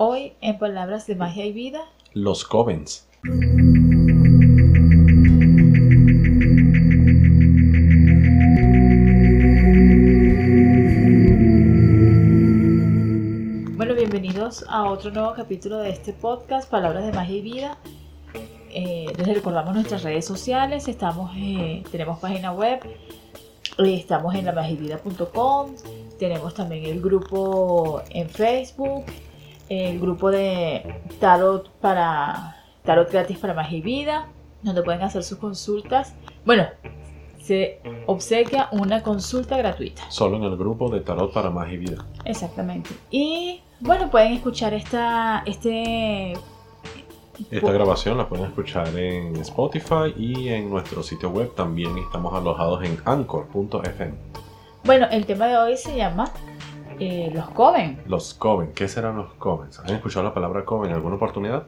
Hoy, en Palabras de Magia y Vida, Los Covens. Bueno, bienvenidos a otro nuevo capítulo de este podcast, Palabras de Magia y Vida. Eh, les recordamos nuestras redes sociales, estamos, eh, tenemos página web, eh, estamos en lamagivida.com, tenemos también el grupo en Facebook, el grupo de tarot para tarot gratis para magia y vida, donde pueden hacer sus consultas. Bueno, se obsequia una consulta gratuita. Solo en el grupo de Tarot para Magia y Vida. Exactamente. Y bueno, pueden escuchar esta, este Esta grabación la pueden escuchar en Spotify y en nuestro sitio web. También estamos alojados en anchor.fm. Bueno, el tema de hoy se llama eh, los Coven. Los Coven. ¿Qué serán los Coven? ¿Han escuchado la palabra Coven en alguna oportunidad?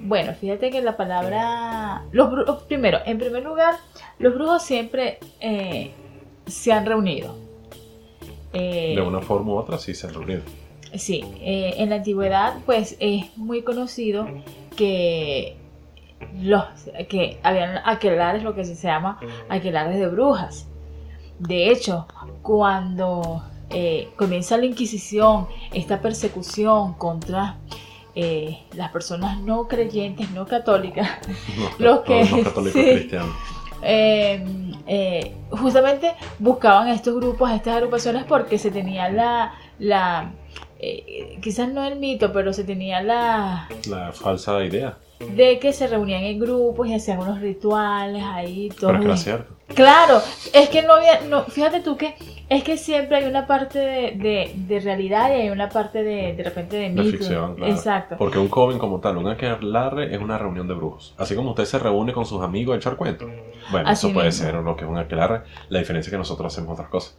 Bueno, fíjate que la palabra... Los bru- primero, en primer lugar, los brujos siempre eh, se han reunido. Eh, De una forma u otra sí se han reunido. Sí, en la antigüedad pues es muy conocido que los que habían aquelares, lo que se llama aquelares de brujas. De hecho, cuando eh, comienza la Inquisición, esta persecución contra eh, las personas no creyentes, no católicas, No, Los que- no, no católicos sí. cristianos. eh, eh, justamente buscaban a estos grupos, a estas agrupaciones, porque se tenía la, la eh, quizás no el mito, pero se tenía la La falsa idea. de que se reunían en grupos y hacían unos rituales ahí, todo. Pero es que era cierto. Claro, es que no había, no, fíjate tú que es que siempre hay una parte de, de, de realidad y hay una parte de, de repente de De mito. ficción, claro. Exacto. Porque un coven como tal, un aquelarre es una reunión de brujos. Así como usted se reúne con sus amigos a echar cuentos. Bueno, Así eso puede ser lo que es un aquelarre. La diferencia es que nosotros hacemos otras cosas.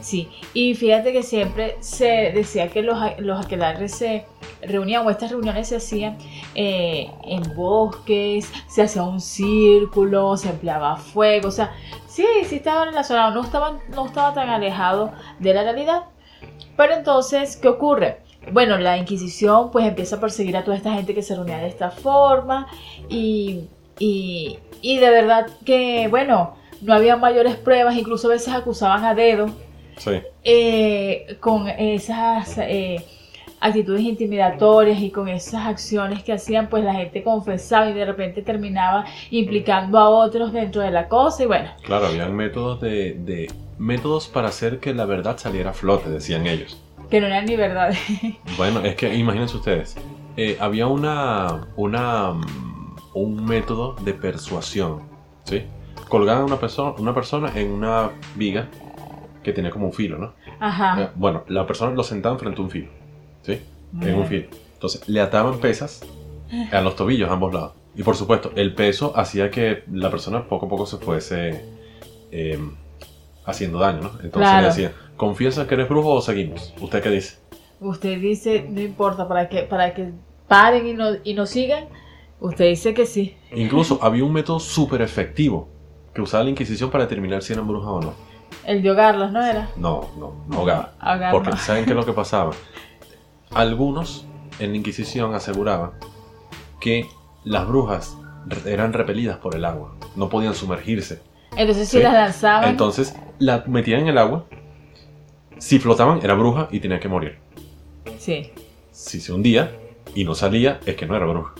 Sí, y fíjate que siempre se decía que los, los aquelarres se reunían, o estas reuniones se hacían eh, en bosques, se hacía un círculo, se empleaba fuego, o sea, sí, sí estaba relacionado, no, estaban, no estaba tan alejado de la realidad. Pero entonces, ¿qué ocurre? Bueno, la Inquisición pues empieza a perseguir a toda esta gente que se reunía de esta forma y, y, y de verdad que, bueno, no había mayores pruebas, incluso a veces acusaban a dedo Sí. eh, con esas eh, actitudes intimidatorias y con esas acciones que hacían, pues la gente confesaba y de repente terminaba implicando a otros dentro de la cosa y bueno, Claro, habían métodos de, de- métodos para hacer que la verdad saliera a flote, decían ellos. que no eran ni verdad. Bueno, es que imagínense ustedes, eh, había una, una, mm, un método de persuasión, ¿sí? Colgaban a una persona, una persona en una viga que tenía como un filo, ¿no? Eh, Ajá. Bueno, la persona lo sentaban frente a un filo, ¿sí? En un filo. Entonces, le ataban pesas a los tobillos a ambos lados. Y por supuesto, el peso hacía que la persona poco a poco se fuese eh, haciendo daño, ¿no? Entonces Claro. le decía, ¿confiesa que eres brujo o seguimos? ¿Usted qué dice? Usted dice, no importa, para que, para que paren y no, y no sigan, usted dice que sí. Incluso había un método súper efectivo que usaba la Inquisición para determinar si eran brujas o no. El de ahogarlos, ¿no era? No, no, no ahogar. Ahogar, Porque no. ¿saben qué es lo que pasaba? Algunos en la Inquisición aseguraban que las brujas eran repelidas por el agua, no podían sumergirse. Entonces si Sí. las lanzaban, Entonces la metían en el agua, si flotaban era bruja y tenía que morir. sí. Si se hundía y no salía, es que no era bruja.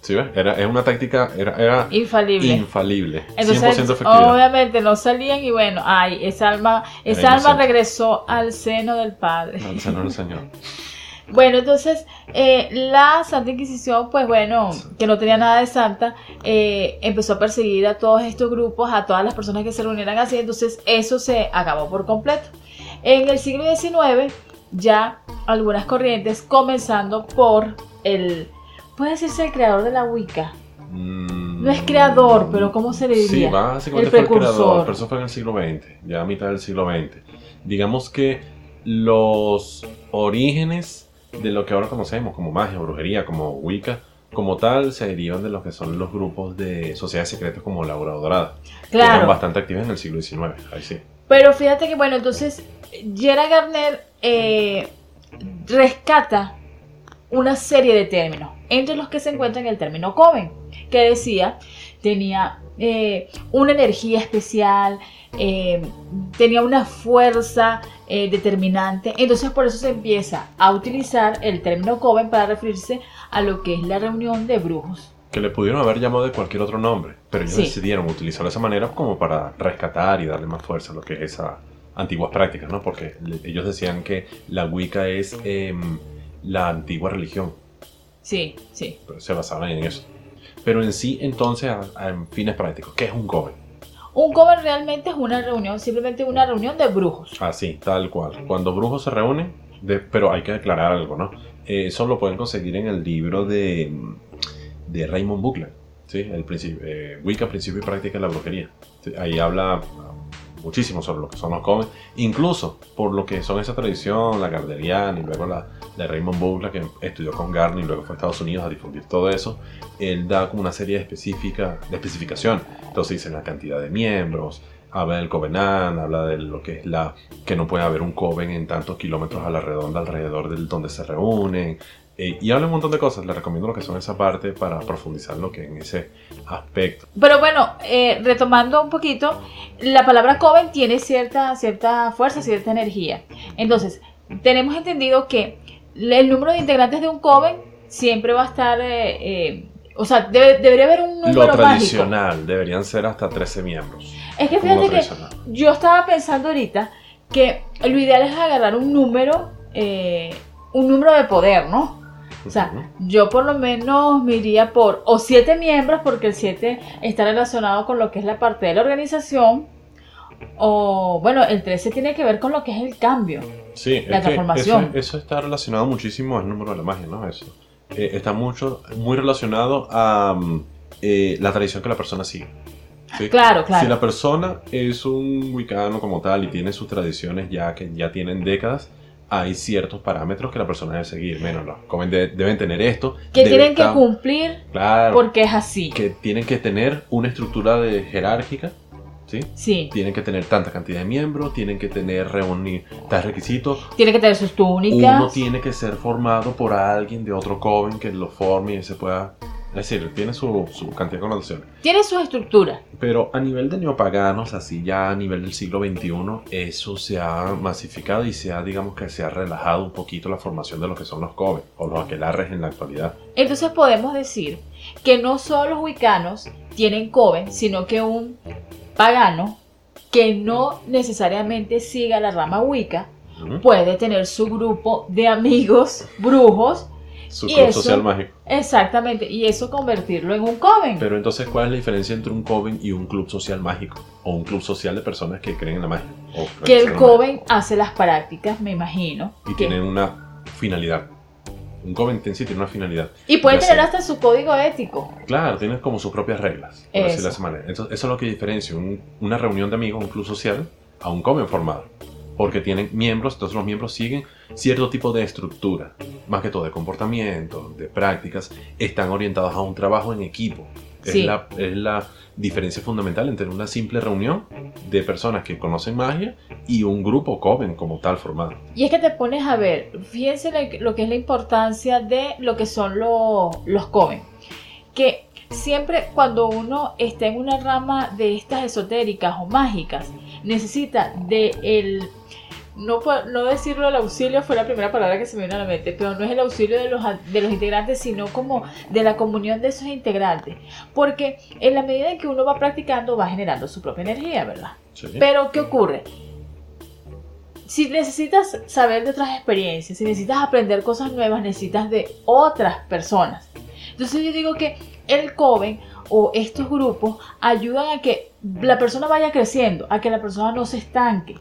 ¿Sí ves? Era, era una táctica, era, era Infalible. infalible, Entonces, 100% efectiva. obviamente no salían y bueno, ay, esa alma, esa alma regresó al seno del Padre. No, ese no era el Señor. Bueno, entonces eh, la Santa Inquisición, pues bueno, que no tenía nada de santa, eh, empezó a perseguir a todos estos grupos, a todas las personas que se reunieran así, entonces eso se acabó por completo. En el siglo XIX, ya algunas corrientes, comenzando por el, puede decirse el creador de la Wicca. No es creador, pero ¿cómo se le Sí, diría? básicamente El fue el precursor. creador, pero eso fue en el siglo XX, ya a mitad del siglo XX. Digamos que los orígenes de lo que ahora conocemos como magia, brujería, como Wicca, como tal, se derivan de lo que son los grupos de sociedades secretas como la Aurora Dorada, que eran Claro. bastante activas en el siglo XIX. Ahí sí. Pero fíjate que, bueno, entonces Gerard Garner eh, rescata una serie de términos, entre los que se encuentra el término Coven, que decía tenía eh, una energía especial, eh, tenía una fuerza eh, determinante. Entonces por eso se empieza a utilizar el término Coven para referirse a lo que es la reunión de brujos. Que le pudieron haber llamado de cualquier otro nombre, pero ellos decidieron utilizarlo de esa manera como para rescatar y darle más fuerza a lo que es esa antiguas prácticas, ¿no? Porque ellos decían que la Wicca es em, la antigua religión. Sí, sí. Se basaban en eso. Pero en sí, entonces, en fines prácticos, ¿qué es un coven? Un coven realmente es una reunión, simplemente una reunión de brujos. Así, tal cual. Cuando brujos se reúnen, pero hay que declarar algo, ¿no? Eh, eso lo pueden conseguir en el libro de, de Raymond Buckler, ¿sí? El principio, eh, Wicca, Principio y Práctica de la Brujería. Ahí habla muchísimo sobre lo que son los coven, incluso por lo que son esa tradición, la garderiana y luego la de Raymond Bugler, que estudió con Garner y luego fue a Estados Unidos a difundir todo eso, él da como una serie específica, de especificación. Entonces dice la cantidad de miembros, habla del covenant, habla de lo que es la que no puede haber un coven en tantos kilómetros a la redonda alrededor del donde se reúnen, eh, y habla un montón de cosas, les recomiendo lo que son esa parte para profundizar lo que en ese aspecto. Pero bueno, eh, retomando un poquito, la palabra coven tiene cierta, cierta fuerza, cierta energía. Entonces, tenemos entendido que el número de integrantes de un coven siempre va a estar... Eh, o sea, debería haber un número Lo tradicional, deberían ser hasta 13 miembros. Es que fíjate que yo estaba pensando ahorita que lo ideal es agarrar un número, un número de poder, ¿no? O sea, yo por lo menos me iría por o siete miembros, porque el siete está relacionado con lo que es la parte de la organización, o bueno, el 13 tiene que ver con lo que es el cambio, sí, la transformación. Eso, está relacionado muchísimo al número de la magia, ¿no? Eso. Eh, está mucho, muy relacionado a mm, eh, la tradición que la persona sigue. Claro, claro. Si la persona es un wicano como tal y tiene sus tradiciones ya que ya tienen décadas, hay ciertos parámetros que la persona debe seguir. Menos los comen deben tener esto. Que tienen que cumplir claro, porque es así. Que tienen que tener una estructura de jerárquica. ¿Sí? Sí. Tienen que tener tanta cantidad de miembros, tienen que tener reunir tales requisitos. Tiene que tener sus túnicas. Uno tiene que ser formado por alguien de otro coven que lo forme y se pueda es decir, tiene su, cantidad de connotaciones. Tiene su estructura. Pero a nivel de neopaganos, así ya a nivel del siglo XXI, eso se ha masificado y se ha, digamos que se ha relajado un poquito la formación de lo que son los coven o los aquelarres en la actualidad. Entonces podemos decir que no solo los wicanos tienen coven, sino que un pagano que no necesariamente siga la rama wicca puede tener su grupo de amigos brujos su club social mágico. Exactamente, y eso convertirlo en un coven. Pero entonces, ¿cuál es la diferencia entre un coven y un club social mágico? O un club social de personas que creen en la magia. que el coven hace las prácticas, me imagino. Y tienen una finalidad. Un coven en sí tiene una finalidad. Y puede tener hasta su código ético. Claro, tiene como sus propias reglas. Por eso. Entonces, eso es lo que diferencia una reunión de amigos, un club social, a un coven formado porque tienen miembros, entonces los miembros siguen cierto tipo de estructura, más que todo de comportamiento, de prácticas, están orientados a un trabajo en equipo. Es, la, es la diferencia fundamental entre una simple reunión de personas que conocen magia y un grupo coven como tal formado. Y es que te pones a ver, fíjense lo que es la importancia de lo que son los, los coven. Que siempre cuando uno está en una rama de estas esotéricas o mágicas, necesita de el no, no decirlo el auxilio fue la primera palabra que se me vino a la mente, pero no es el auxilio de los, de los integrantes, sino como de la comunión de esos integrantes. Porque en la medida en que uno va practicando, va generando su propia energía, ¿verdad? Pero, ¿qué ocurre? Si necesitas saber de otras experiencias, si necesitas aprender cosas nuevas, necesitas de otras personas. Entonces yo digo que el Coven o estos grupos ayudan a que la persona vaya creciendo, a que la persona no se estanque.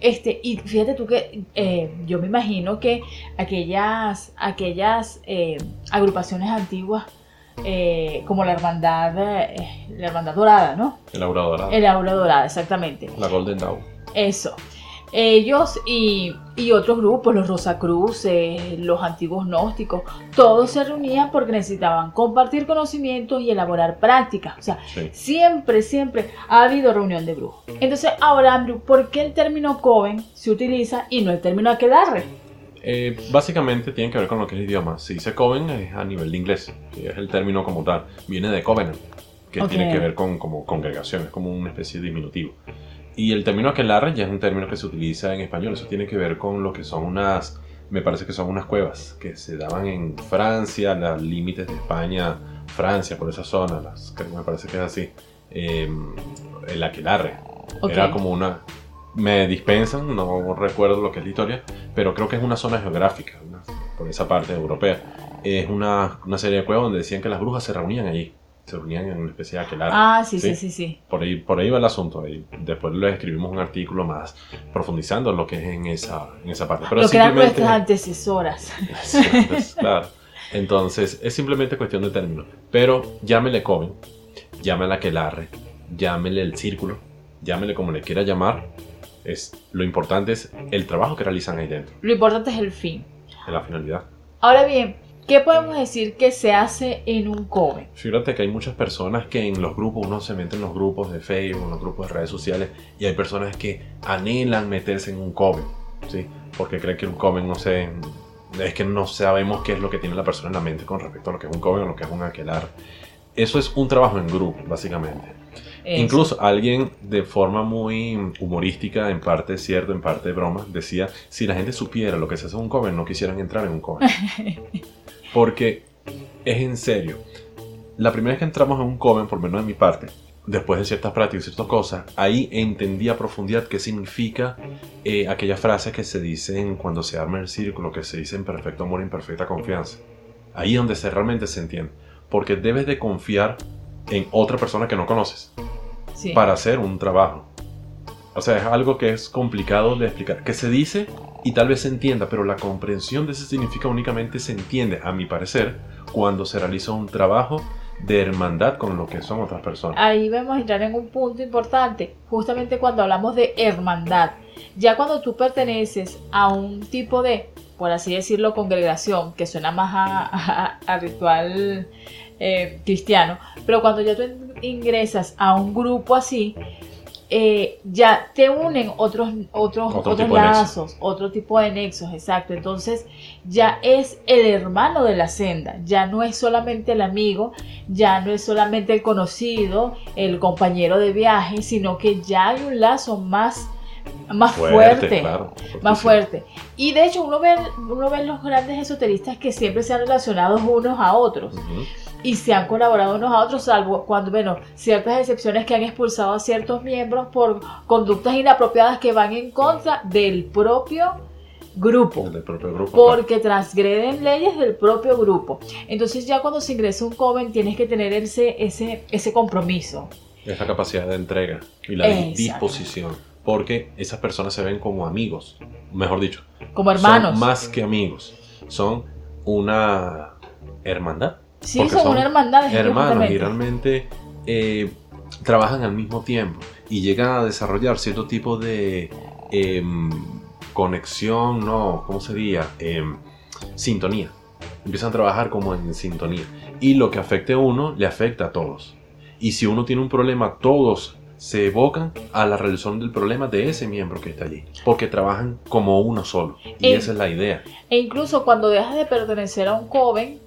Este, y fíjate tú que eh, yo me imagino que aquellas, aquellas eh, agrupaciones antiguas, eh, como la hermandad, la hermandad dorada, ¿no? El aura dorada. El aura dorada, exactamente. La Golden Dawn. Eso. Ellos y, otros grupos, los Rosacruces, los antiguos gnósticos, todos se reunían porque necesitaban compartir conocimientos y elaborar prácticas. O sea, siempre, siempre ha habido reunión de brujos. Entonces, ahora, Andrew, ¿por qué el término coven se utiliza y no el término aquelarre? Eh, básicamente tiene que ver con lo que es el idioma. Si dice coven es a nivel de inglés, que es el término como tal. Viene de covenant, que tiene que ver con como congregación, es como una especie de diminutivo. Y el término aquelarre ya es un término que se utiliza en español. Eso tiene que ver con lo que son unas, me parece que son unas cuevas que se daban en Francia, los límites de España, Francia, por esa zona, las, me parece que es así. Eh, el aquelarre. Ok. Era como una... Me dispensan, no recuerdo lo que es la historia, pero creo que es una zona geográfica, una- por esa parte europea. Es una, una serie de cuevas donde decían que las brujas se reunían allí. Se reunían en una especie de aquelarre. Ah, sí, sí, Sí. sí, sí. Por ahí, por ahí va el asunto. Ahí después le escribimos un artículo más profundizando en lo que es en esa, en esa parte. Pero Lo que eran nuestras antecesoras. Claro. Entonces, es simplemente cuestión de término. Pero llámele Coven, llámele Aquelarre, llámele el círculo, llámele como le quiera llamar. Es, lo importante es el trabajo que realizan ahí dentro, Lo importante es el fin. la finalidad. Ahora bien, ¿qué podemos decir que se hace en un coven? Fíjate que hay muchas personas que en los grupos, uno se mete en los grupos de Facebook, en los grupos de redes sociales, y hay personas que anhelan meterse en un coven, ¿sí? Porque creen que un coven, no sé, es que no sabemos qué es lo que tiene la persona en la mente con respecto a lo que es un coven o lo que es un aquelar. Eso es un trabajo en grupo, básicamente. Eso. Incluso alguien de forma muy humorística, en parte cierto, en parte broma, decía, si la gente supiera lo que se hace en un coven, no quisieran entrar en un coven. Porque es en serio. La primera vez que entramos en un coven, por menos de mi parte, después de ciertas prácticas y ciertas cosas, ahí entendí a profundidad qué significa eh, aquellas frases que se dicen cuando se arma el círculo, que se dicen perfecto amor y perfecta confianza. Ahí es donde se, realmente se entiende. Porque debes de confiar en otra persona que no conoces Sí. para hacer un trabajo. O sea, es algo que es complicado de explicar, que se dice y tal vez se entienda, pero la comprensión de ese significado únicamente se entiende, a mi parecer, cuando se realiza un trabajo de hermandad con lo que son otras personas. Ahí vamos a entrar en un punto importante, justamente cuando hablamos de hermandad. Ya cuando tú perteneces a un tipo de, por así decirlo, congregación, que suena más a, ritual eh, cristiano, pero cuando ya tú in- ingresas a un grupo así, eh, ya te unen otros, otros, Otro otros lazos, otro tipo de nexos, exacto. Entonces ya es el hermano de la senda, ya no es solamente el amigo, ya no es solamente el conocido, el compañero de viaje, sino que ya hay un lazo más, más fuerte, claro, más fuerte. Y de hecho uno ve, uno ve los grandes esoteristas que siempre se han relacionado unos a otros. Y se han colaborado unos a otros, salvo cuando, bueno, ciertas excepciones que han expulsado a ciertos miembros por conductas inapropiadas que van en contra del propio grupo. El del propio grupo. claro. Porque transgreden leyes del propio grupo. Entonces ya cuando se ingresa un coven tienes que tener ese, ese, ese compromiso. Es la capacidad de entrega y la Exacto. disposición. Porque esas personas se ven como amigos, mejor dicho, Como hermanos. son más que amigos, son una hermandad. Sí, son, son una hermandad. hermanos realmente eh, trabajan al mismo tiempo y llegan a desarrollar cierto tipo de em, conexión, no, ¿cómo sería? Em, sintonía. Empiezan a trabajar como en sintonía. Y lo que afecte a uno, le afecta a todos. Y si uno tiene un problema, todos se evocan a la resolución del problema de ese miembro que está allí. Porque trabajan como uno solo. Y Eh, esa es la idea. E incluso cuando dejas de pertenecer a un coven,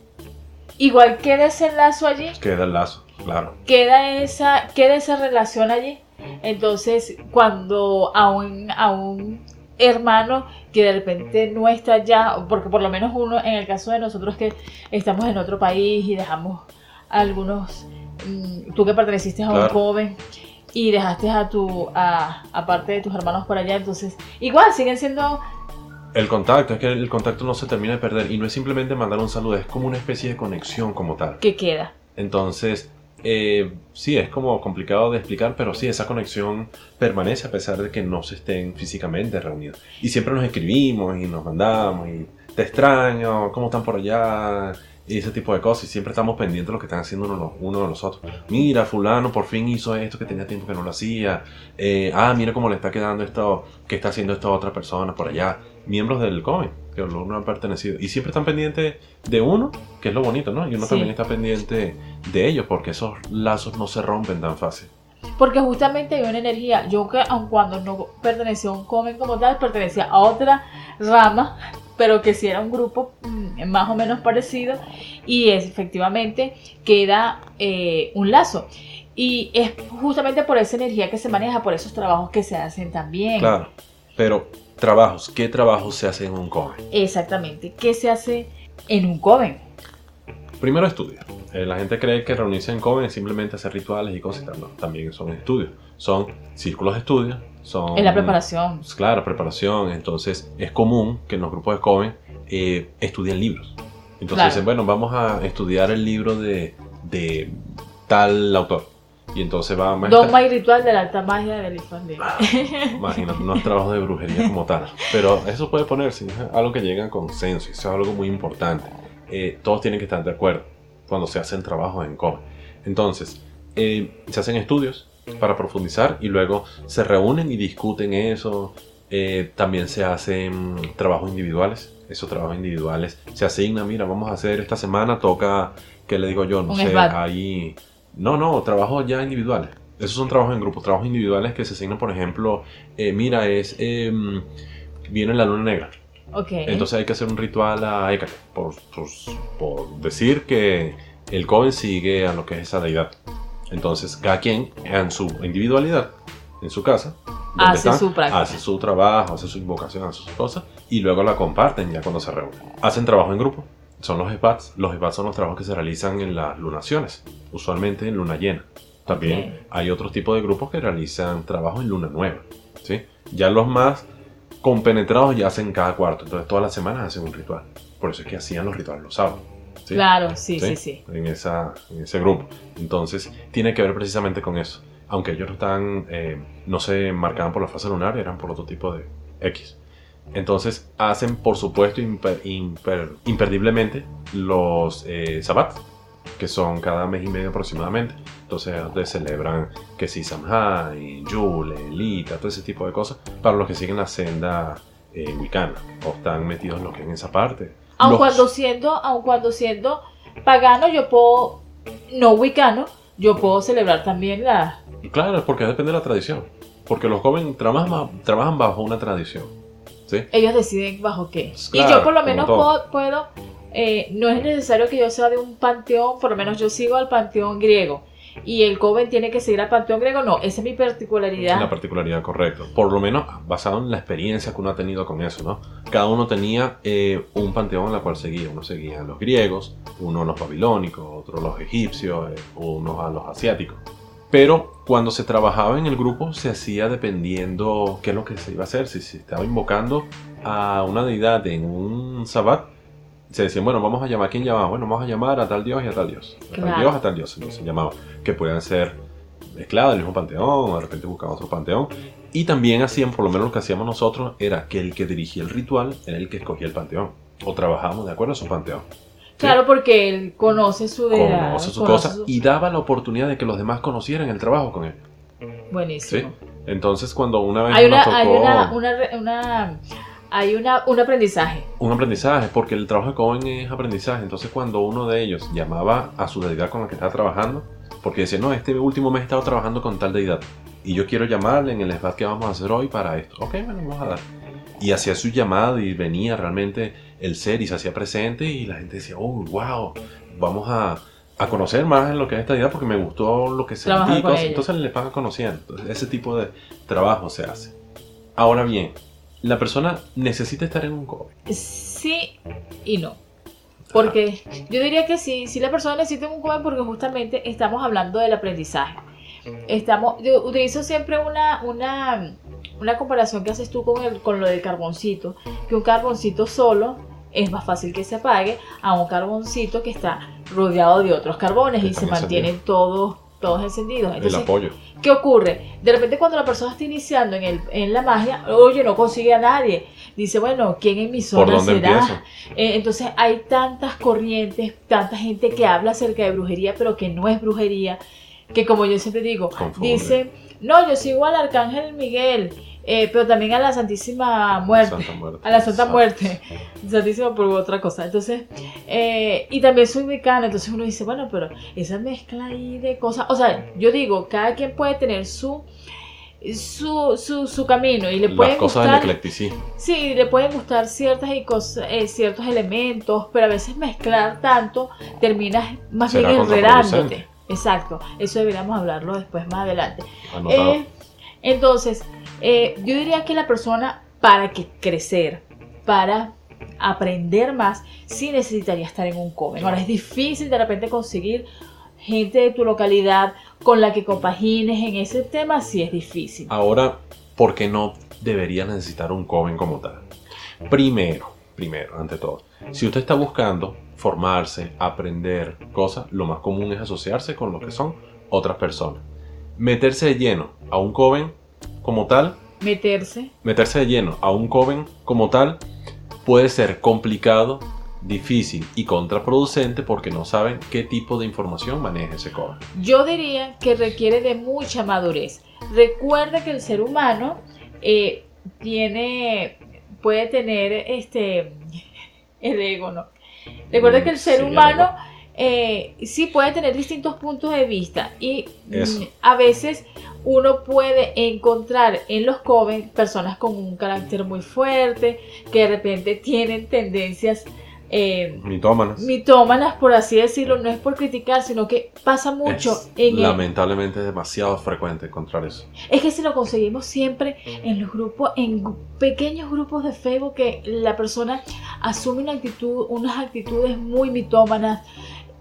igual queda ese lazo allí, Queda el lazo, claro. queda esa, queda esa relación allí. Entonces, cuando a un, a un hermano que de repente no está ya, porque por lo menos uno, en el caso de nosotros que estamos en otro país y dejamos algunos, mm, tú que perteneciste a un Claro. joven y dejaste a tu, a, aparte de tus hermanos por allá, entonces igual siguen siendo, El contacto, es que el contacto no se termina de perder y no es simplemente mandar un saludo, es como una especie de conexión como tal. que queda. Entonces, eh, sí, es como complicado de explicar, pero sí, esa conexión permanece a pesar de que no se estén físicamente reunidos. Y siempre nos escribimos y nos mandamos y te extraño, ¿cómo están por allá? Y ese tipo de cosas. Y siempre estamos pendientes de lo que están haciendo uno, uno de los otros. Mira, fulano por fin hizo esto que tenía tiempo que no lo hacía. Eh, ah, mira cómo le está quedando esto, que está haciendo esta otra persona por allá. Miembros del COME, que uno han pertenecido. Y siempre están pendientes de uno, que es lo bonito, ¿no? Y uno Sí. también está pendiente de ellos, porque esos lazos no se rompen tan fácil. Porque justamente hay una energía. Yo que aun cuando no pertenecía a un comen como tal, pertenecía a otra rama pero que sí era un grupo mm, más o menos parecido y es, efectivamente queda eh, un lazo. Y es justamente por esa energía que se maneja, por esos trabajos que se hacen también. Claro, pero trabajos, ¿qué trabajos se hacen en un coven? Exactamente, ¿qué se hace en un coven? Primero estudio. Eh, la gente cree que reunirse en coven es simplemente hacer rituales y cosas. No, también son estudios. Son círculos de estudio, son... En la preparación. Pues, claro, preparación. Entonces es común que en los grupos de coven eh, estudien libros. Entonces Claro. dicen, bueno, vamos a estudiar el libro de, de tal autor. Y entonces va a Dogma y ritual de la alta magia del infante. Imagínate, no es trabajo de brujería como tal. Pero eso puede ponerse, es algo que llega a consenso, eso es algo muy importante. Eh, todos tienen que estar de acuerdo cuando se hacen trabajos en coven. Entonces, eh, se hacen estudios para profundizar y luego se reúnen y discuten eso. Eh, también se hacen trabajos individuales. Esos trabajos individuales se asignan, mira, vamos a hacer esta semana, toca, ¿qué le digo yo? No sé, ahí... No, no, trabajos ya individuales. Esos son trabajos en grupo, trabajos individuales que se asignan, por ejemplo, eh, mira, es... em, viene la luna negra. Ok. Entonces hay que hacer un ritual a Hécate, por, por, por decir que el coven sigue a lo que es esa deidad. Entonces cada quien en su individualidad, en su casa, Hace su práctica. hace su trabajo, hace su invocación, hace sus cosas, y luego la comparten ya cuando se reúnen. Hacen trabajo en grupo, son los EPATs. Los EPATs son los trabajos que se realizan en las lunaciones, usualmente en luna llena. También hay otros tipos de grupos que realizan trabajo en luna nueva. ¿sí? Ya los más compenetrados ya hacen cada cuarto, entonces todas las semanas hacen un ritual. Por eso es que hacían los rituales los sábados. ¿Sí? Claro, sí, ¿Sí? sí. En, esa, en ese grupo. Entonces, tiene que ver precisamente con eso. Aunque ellos no están, eh, no se marcaban por la fase lunar, eran por otro tipo de X. Entonces, hacen, por supuesto, imper- imper- imperdiblemente los eh, que son cada mes y medio aproximadamente. Entonces, donde celebran que si Samhain, Yule, Lita, todo ese tipo de cosas, para los que siguen la senda eh, wicana o están metidos en lo que es en esa parte. Aun Los- cuando siendo, aun cuando siendo pagano, yo puedo, no wicano, yo puedo celebrar también la... Claro, porque depende de la tradición. Porque los jóvenes trabajan, ba- trabajan bajo una tradición. ¿sí? Ellos deciden bajo qué. Y yo por lo menos puedo, puedo, eh, no es necesario que yo sea de un panteón, por lo menos yo sigo al panteón griego. Y el joven tiene que seguir al panteón griego, no, esa es mi particularidad. La particularidad correcta. Por lo menos basado en la experiencia que uno ha tenido con eso, ¿no? Cada uno tenía eh, un panteón en la cual seguía. Uno seguía a los griegos, uno a los babilónicos, otro a los egipcios, eh, uno a los asiáticos. Pero cuando se trabajaba en el grupo se hacía dependiendo qué es lo que se iba a hacer. Si se estaba invocando a una deidad en un sabbat, se decían, bueno, vamos a llamar a quién llamaba. Bueno, vamos a llamar a tal dios y a tal dios. A tal Claro. dios, a tal dios. Entonces llamaban. Que podían ser mezcladas del mismo panteón, o de repente buscaban otro panteón. Y también hacían, por lo menos lo que hacíamos nosotros, era que el que dirigía el ritual era el que escogía el panteón. O trabajábamos de acuerdo a su panteón. Claro, porque él conoce su. Conoce su conoce cosa su- y daba la oportunidad de que los demás conocieran el trabajo con él. ¿sí? Buenísimo. Entonces, cuando una vez Hay, nos una, tocó hay, una, una, una- hay una, un aprendizaje. un aprendizaje, porque el trabajo de Cohen es aprendizaje. Entonces, cuando uno de ellos llamaba a su deidad con la que estaba trabajando, porque decía, no, este último mes he estado trabajando con tal deidad. Y yo quiero llamarle en el SBAT que vamos a hacer hoy para esto. Ok, bueno, vamos a dar. Y hacía su llamada y venía realmente el ser y se hacía presente y la gente decía, oh, wow, vamos a, a conocer más en lo que es esta deidad porque me gustó lo que sentí. Trabajar cosas". ella. Entonces les van conociendo. Entonces, ese tipo de trabajo se hace. Ahora bien, la persona necesita estar en un coven. Sí y no. Porque yo diría que sí, sí la persona necesita un joven porque justamente estamos hablando del aprendizaje. Estamos, yo utilizo siempre una, una, una comparación que haces tú con, el, con lo del carboncito, que un carboncito solo es más fácil que se apague a un carboncito que está rodeado de otros carbones y se mantienen todos, todos encendidos. el apoyo. ¿Qué ocurre? De repente cuando la persona está iniciando en, el, en la magia, oye, no consigue a nadie. Dice, bueno, ¿quién en mi ¿Por zona dónde será? Eh, entonces hay tantas corrientes, tanta gente que habla acerca de brujería, pero que no es brujería, que como yo siempre digo, Confunde. dice, no, yo sigo al Arcángel Miguel, eh, pero también a la Santísima Muerte. Santa Muerte. A la Santa. Muerte, Santísima por otra cosa. Entonces, eh, y también soy mexicana, entonces uno dice, bueno, pero esa mezcla ahí de cosas, o sea, yo digo, cada quien puede tener su su, su, su camino y le Las pueden cosas del gustar eclecticismo. Sí, le pueden gustar ciertas y cosas, eh, ciertos elementos, pero a veces mezclar tanto terminas más Será bien enredándote. Exacto, eso deberíamos hablarlo después más adelante. Eh, entonces, eh, yo diría que la persona para que crecer, para aprender más, sí necesitaría estar en un coven. Ahora es difícil de repente conseguir gente de tu localidad con la que compagines en ese tema, sí es difícil. Ahora, ¿por qué no debería necesitar un coven como tal? Primero, primero, ante todo, si usted está buscando formarse, aprender cosas, lo más común es asociarse con lo que son otras personas. Meterse de lleno a un coven como tal, Meterse. meterse de lleno a un coven como tal puede ser complicado, difícil y contraproducente porque no saben qué tipo de información maneja ese coven. Yo diría que requiere de mucha madurez. Recuerda que el ser humano eh, tiene, puede tener este, el ego, ¿no? Recuerda Mm, que el ser sí, el humano eh, sí puede tener distintos puntos de vista y Eso. mm, a veces uno puede encontrar en los coven personas con un carácter muy fuerte que de repente tienen tendencias eh, Mitómanas. mitómanas, por así decirlo, no es por criticar, sino que pasa mucho Es en el- lamentablemente es demasiado frecuente encontrar eso. Es que si lo conseguimos siempre en los grupos, en pequeños grupos de Facebook, que la persona asume una actitud, unas actitudes muy mitómanas,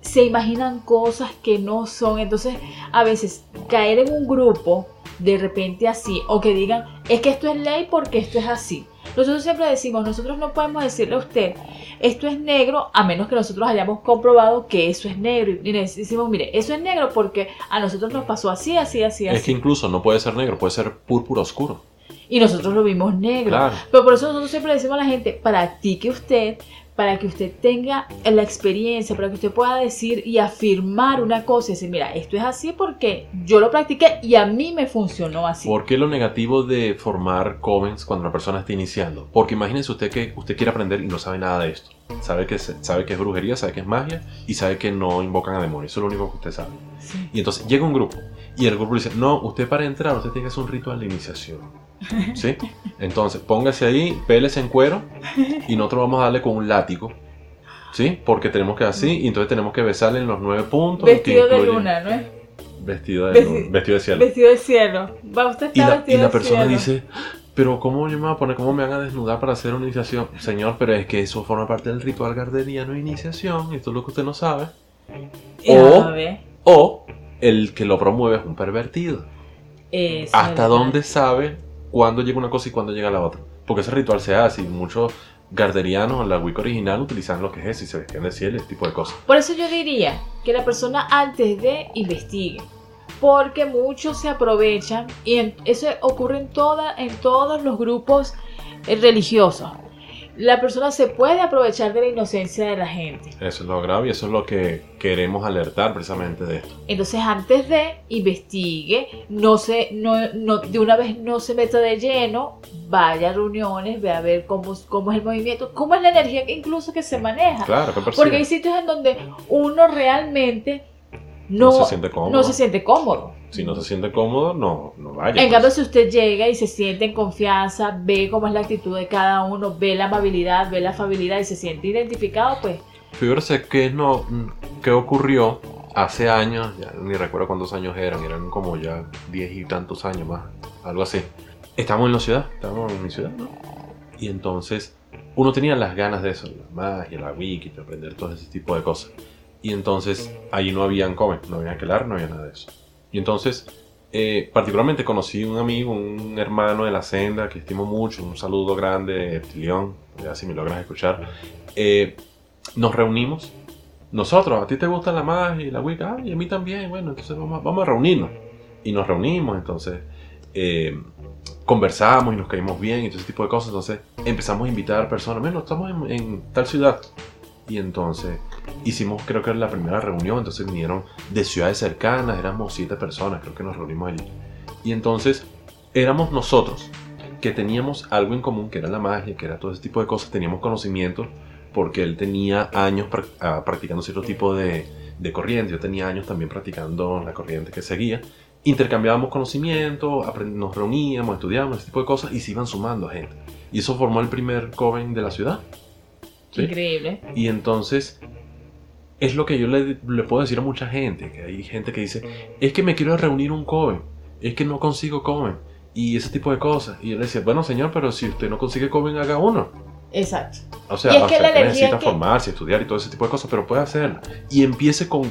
se imaginan cosas que no son. Entonces, a veces caer en un grupo de repente así, o que digan, es que esto es ley porque esto es así. Nosotros siempre decimos, nosotros no podemos decirle a usted, esto es negro, a menos que nosotros hayamos comprobado que eso es negro. Y le decimos, mire, eso es negro porque a nosotros nos pasó así, así, así, así. Es que incluso no puede ser negro, puede ser púrpura oscuro. Y nosotros lo vimos negro. Claro. Pero por eso nosotros siempre le decimos a la gente, practique usted, para que usted tenga la experiencia, para que usted pueda decir y afirmar una cosa y decir, mira, esto es así porque yo lo practiqué y a mí me funcionó así. ¿Por qué lo negativo de formar covens cuando la persona está iniciando? Porque imagínese usted que usted quiere aprender y no sabe nada de esto. Sabe que, sabe que es brujería, sabe que es magia y sabe que no invocan a demonios. Eso es lo único que usted sabe. Sí. Y entonces llega un grupo y el grupo le dice, no, usted para entrar, usted tiene que hacer un ritual de iniciación. ¿Sí? Entonces, póngase ahí, pélese en cuero y nosotros vamos a darle con un látigo. ¿Sí? Porque tenemos que así, y entonces tenemos que besarle en los nueve puntos. que Vestido de luna, ¿no es? Vestido de, Vesti- luna, vestido de cielo. Vestido de cielo. Va, usted Y está la, y vestido la de persona cielo. dice, pero ¿cómo yo me voy a poner, cómo me van a desnudar para hacer una iniciación? Señor, pero es que eso forma parte del ritual garderiano de iniciación, y esto es lo que usted no sabe. O- O el que lo promueve es un pervertido. eso ¿Hasta dónde sabe cuándo llega una cosa y cuándo llega la otra? Porque ese ritual se hace y muchos garderianos en la Wicca original utilizan lo que es eso y se vestían de cielo ese tipo de cosas. Por eso yo diría que la persona antes de investigue, porque muchos se aprovechan y eso ocurre en, toda, en todos los grupos religiosos. La persona se puede aprovechar de la inocencia de la gente. Eso es lo grave y eso es lo que queremos alertar precisamente de esto. Entonces antes de investigue, no se, no, no- de una vez no se meta de lleno, vaya a reuniones, ve a ver cómo, cómo es el movimiento, cómo es la energía que incluso que se maneja. Claro, que Porque hay sitios en donde uno realmente no, No se siente cómodo. se siente cómodo. Si no se siente cómodo, no, no vaya. En pues. cambio, si usted llega y se siente en confianza, ve cómo es la actitud de cada uno, ve la amabilidad, ve la afabilidad y se siente identificado, pues Fíjese que no, que ocurrió hace años, ya ni recuerdo cuántos años eran, eran como ya diez y tantos años más, algo así. Estábamos en la ciudad, estábamos en mi ciudad, ¿no? Y entonces uno tenía las ganas de eso, la magia, la wiki, de aprender todo ese tipo de cosas. Y entonces allí no habían comen, no había aquelar, no había nada de eso. Y entonces, eh, particularmente conocí un amigo, un hermano de la senda que estimo mucho, un saludo grande, Eptilión, ya si me logras escuchar. Eh, nos reunimos. Nosotros, a ti te gusta la magia y la Wicca, ah, y a mí también, bueno, entonces vamos, vamos a reunirnos. Y nos reunimos, entonces eh, conversamos y nos caímos bien y todo ese tipo de cosas. Entonces empezamos a invitar personas, bueno, estamos en, en tal ciudad. Y entonces hicimos, creo que era la primera reunión, entonces vinieron de ciudades cercanas, éramos siete personas, creo que nos reunimos allí. Y entonces éramos nosotros que teníamos algo en común, que era la magia, que era todo ese tipo de cosas, teníamos conocimientos porque él tenía años ah, practicando cierto tipo de, de corriente, yo tenía años también practicando la corriente que seguía, intercambiábamos conocimiento, nos reuníamos, estudiábamos, ese tipo de cosas, y se iban sumando gente. Y eso formó el primer Coven de la ciudad. ¿sí? Increíble. Y entonces, es lo que yo le, le puedo decir a mucha gente, que hay gente que dice, es que me quiero reunir un Coven, es que no consigo Coven, y ese tipo de cosas. Y yo le decía, bueno señor, pero si usted no consigue Coven, haga uno. Exacto. O sea, Y es o que sea, la que energía necesita que- formarse, estudiar y todo ese tipo de cosas, pero puede hacerlo. Y empiece con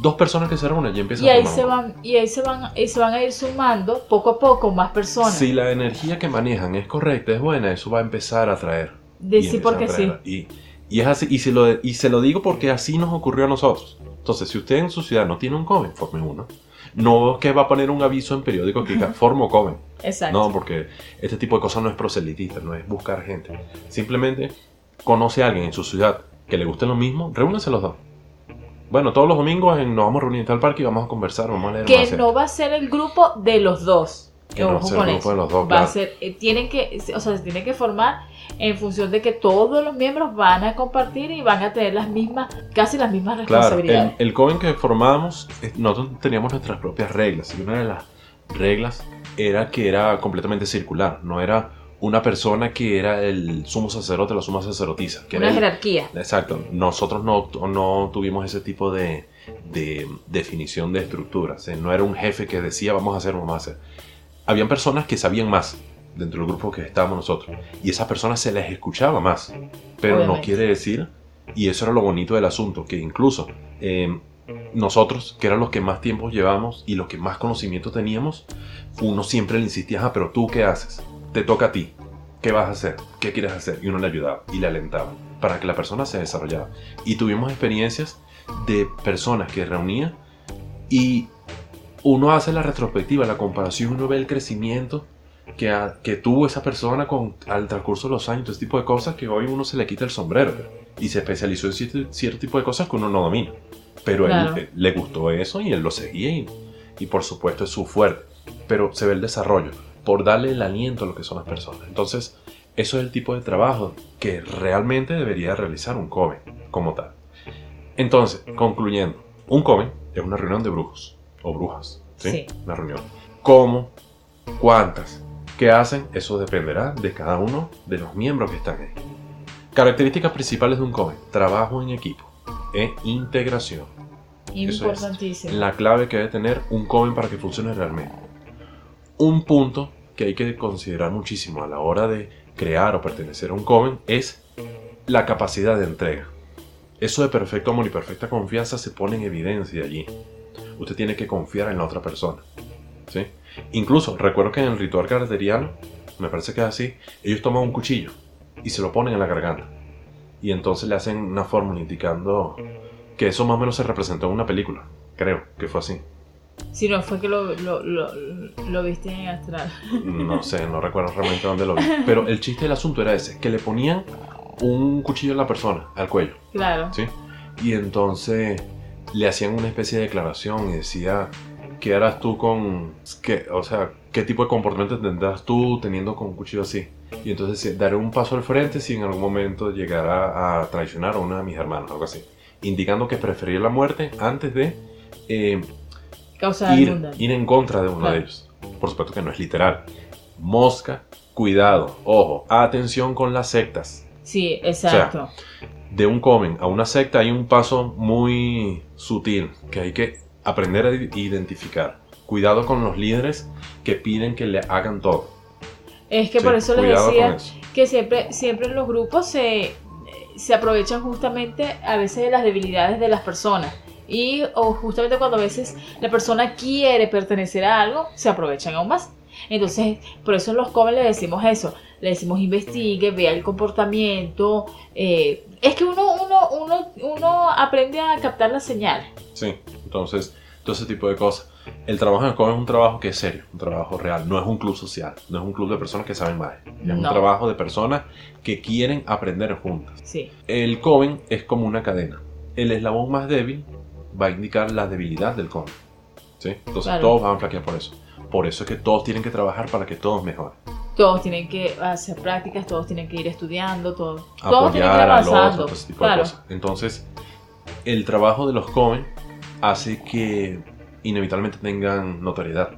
dos personas que se reúnen y empieza Y a ahí formar se van, y ahí se van, y se van a ir sumando poco a poco más personas. Si la energía que manejan es correcta, es buena, eso va a empezar a traer. de sí porque a sí. Y, y es así, y se, lo, y se lo digo porque así nos ocurrió a nosotros. Entonces, si usted en su ciudad no tiene un Coven, forme uno. No es que va a poner un aviso en periódico que diga, formo Coven. Exacto. No, porque este tipo de cosas no es proselitista, no es buscar gente. Simplemente conoce a alguien en su ciudad que le guste lo mismo, reúnanse los dos. Bueno, todos los domingos en- nos vamos a reunir en tal parque y vamos a conversar, vamos a leer que no va a ser el grupo de los dos. Que Ojo el con grupo eso. de los dos, Va claro. a ser, eh, tienen que, o sea, se tiene que formar en función de que todos los miembros van a compartir y van a tener las mismas, casi las mismas Claro, el, responsabilidades. el Coven que formábamos, eh, nosotros teníamos nuestras propias reglas. Y una de las reglas era que era completamente circular. No era una persona que era el sumo sacerdote la suma sacerdotisa. Que Una era el- jerarquía. Exacto. Nosotros no, no tuvimos ese tipo de, de definición de estructura. O sea, no era un jefe que decía vamos a hacer, vamos a hacer. Habían personas que sabían más dentro del grupo que estábamos nosotros. Y esas personas se les escuchaba más. Pero no quiere decir, y eso era lo bonito del asunto, que incluso eh, nosotros, que eran los que más tiempo llevamos y los que más conocimiento teníamos, uno siempre le insistía, ah, pero tú qué haces? Te toca a ti. ¿Qué vas a hacer? ¿Qué quieres hacer? Y uno le ayudaba y le alentaba para que la persona se desarrollara. Y tuvimos experiencias de personas que reunía y uno hace la retrospectiva, la comparación, uno ve el crecimiento que, tuvo esa persona con, al transcurso de los años, todo ese tipo de cosas que hoy uno se le quita el sombrero y se especializó en cierto, cierto tipo de cosas que uno no domina. Pero él, Claro. eh, le gustó eso y él lo seguía y, y por supuesto es su fuerte. Pero se ve el desarrollo por darle el aliento a lo que son las personas. Entonces, eso es el tipo de trabajo que realmente debería realizar un COVE como tal. Entonces, concluyendo, un COVE es una reunión de brujos o brujas. ¿sí? Sí. Una reunión. ¿Cómo? ¿Cuántas? ¿Qué hacen? Eso dependerá de cada uno de los miembros que están ahí. Características principales de un COVE. Trabajo en equipo e integración. Eso es Importantísimo. la clave que debe tener un Coven para que funcione realmente. Un punto que hay que considerar muchísimo a la hora de crear o pertenecer a un Coven es la capacidad de entrega. Eso de perfecto amor y perfecta confianza se pone en evidencia allí. Usted tiene que confiar en la otra persona. ¿sí? Incluso, recuerdo que en el ritual carteriano, me parece que es así, ellos toman un cuchillo y se lo ponen en la garganta. Y entonces le hacen una fórmula indicando que eso más o menos se representó en una película. Creo que fue así. Si no fue que lo, lo, lo, lo viste en astral. No sé, no recuerdo realmente dónde lo vi. Pero el chiste del asunto era ese, que le ponían un cuchillo a la persona, al cuello, Claro. ¿sí? Y entonces le hacían una especie de declaración y decía, ¿qué harás tú con, qué, o sea, qué tipo de comportamiento tendrás tú teniendo con un cuchillo así? Y entonces daré un paso al frente si en algún momento llegara a traicionar a uno de mis hermanos, algo así. Indicando que prefería la muerte antes de eh, ir, ir en contra de uno Claro. de ellos. Por supuesto que no es literal. Mosca, cuidado, ojo, atención con las sectas. Sí, exacto. De un comen a una secta hay un paso muy sutil que hay que aprender a identificar. Cuidado con los líderes que piden que le hagan todo. es que Sí, por eso les decía eso. que siempre, siempre en los grupos se, se aprovechan justamente a veces de las debilidades de las personas. Y o justamente cuando a veces la persona quiere pertenecer a algo, se aprovechan aún más. Entonces, por eso en los jóvenes le decimos eso. Le decimos investigue, vea el comportamiento. eh, es que uno, uno, uno, uno aprende a captar las señales. Sí, entonces, todo ese tipo de cosas. El trabajo en el comen es un trabajo que es serio, un trabajo real. No es un club social, no es un club de personas que saben más. Es un trabajo de personas que quieren aprender juntas. Sí, El Coven es como una cadena. El eslabón más débil va a indicar la debilidad del Coven. ¿Sí? Entonces Claro. todos van a flaquear por eso. Por eso es que todos tienen que trabajar para que todos mejoren. todos tienen que hacer prácticas, todos tienen que ir estudiando, todos, todos tienen que ir otro, tipo Claro. de cosas. Entonces, el trabajo de los Coven hace que inevitablemente tengan notoriedad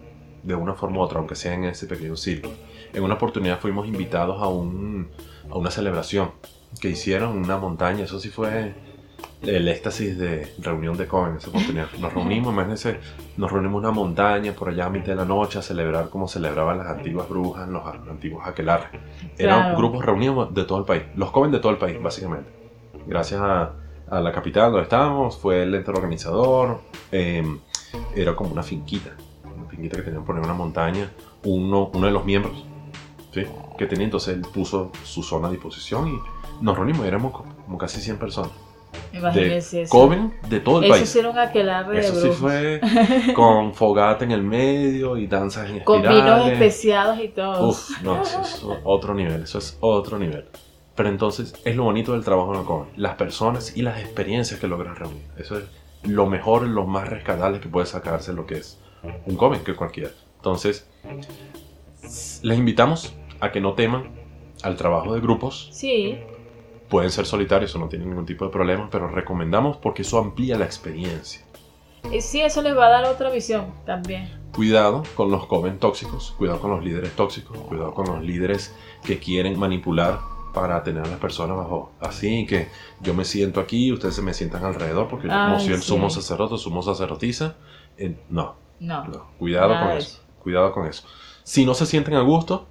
de una forma u otra, aunque sea en ese pequeño círculo. En una oportunidad fuimos invitados a, un, a una celebración que hicieron en una montaña, eso sí fue el éxtasis de reunión de Coven, esa oportunidad. Nos reunimos, imagínense, nos reunimos en una montaña por allá a mitad de la noche a celebrar como celebraban las antiguas brujas, los antiguos aquelarres. Eran Claro. grupos reunidos de todo el país, los Coven de todo el país, básicamente. Gracias a, a la capital donde estábamos, fue el ente organizador, eh, era como una finquita, una finquita que tenían por en una montaña, uno, uno de los miembros, ¿sí? que tenía, entonces él puso su zona a disposición y nos reunimos, éramos co- como casi 100 personas de eso. Coven de todo el Eso país. sí un aquelarre de Eso sí brujos. fue con fogata en el medio y danzas en Con vinos espirales. especiados y todo. Uf, no, eso es otro nivel, eso es otro nivel. Pero entonces es lo bonito del trabajo en el Coven, las personas y las experiencias que logran reunir. Eso es lo mejor, lo más rescatable que puede sacarse lo que es un Coven que cualquiera. Entonces, les invitamos a que no teman al trabajo de grupos, Sí, pueden ser solitarios, eso no tiene ningún tipo de problema, pero recomendamos porque eso amplía la experiencia. y sí, eso les va a dar otra visión también. Cuidado con los coven tóxicos, cuidado con los líderes tóxicos, cuidado con los líderes que quieren manipular para tener a las personas bajo así que yo me siento aquí ustedes se me sientan alrededor porque yo como Ay, soy el sí. sumo sacerdote, sumo sacerdotisa, eh, no, No. no, cuidado con eso, cuidado con eso. Si no se sienten a gusto,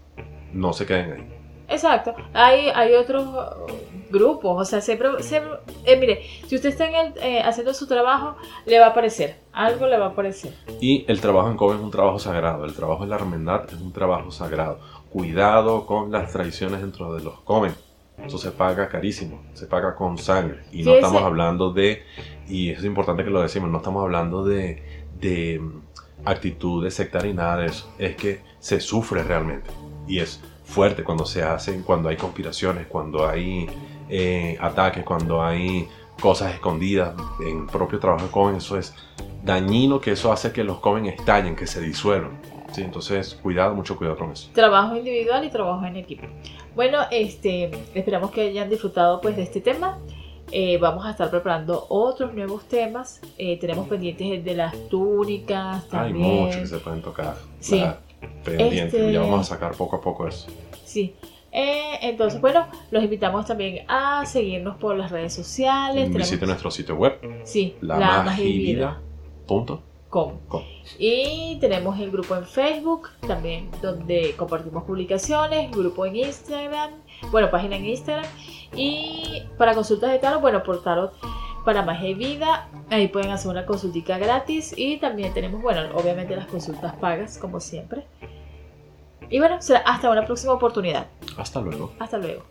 no se queden ahí. Exacto. Hay, hay otros grupos, o sea, siempre, siempre- eh, mire, si usted está en el, eh, haciendo su trabajo, le va a aparecer, algo le va a aparecer. Y el trabajo en Coven es un trabajo sagrado. El trabajo en la hermandad es un trabajo sagrado. Cuidado con las tradiciones dentro de los Coven. Eso se paga carísimo. Se paga con sangre. Y no Fíjese- estamos hablando de, y es importante que lo decimos, no estamos hablando de, de mm, actitudes sectarias y nada de eso. Es que se sufre realmente. Y es fuerte cuando se hacen, cuando hay conspiraciones, cuando hay eh, ataques, cuando hay cosas escondidas en propio trabajo de Coven. Eso es dañino que eso hace que los Coven estallen, que se disuelvan. ¿sí? Entonces, cuidado, mucho cuidado con eso. Trabajo individual y trabajo en equipo. Bueno, este, esperamos que hayan disfrutado pues de este tema. Eh, vamos a estar preparando otros nuevos temas. Eh, tenemos pendientes de las túnicas Hay también. mucho que se pueden tocar. Sí. Pendiente. Este- Ya vamos a sacar poco a poco eso. Sí. Eh, entonces, bueno, los invitamos también a seguirnos por las redes sociales. Tenemos- Visite nuestro sitio web, Sí, la, la magia y vida. Punto. com. com. Y tenemos el grupo en Facebook, también donde compartimos publicaciones, grupo en Instagram, bueno, página en Instagram. Y para consultas de tarot, bueno, por tarot para magia y vida, ahí pueden hacer una consultica gratis. Y también tenemos, bueno, obviamente las consultas pagas, como siempre. Y bueno, será hasta una próxima oportunidad. Hasta luego. Hasta luego.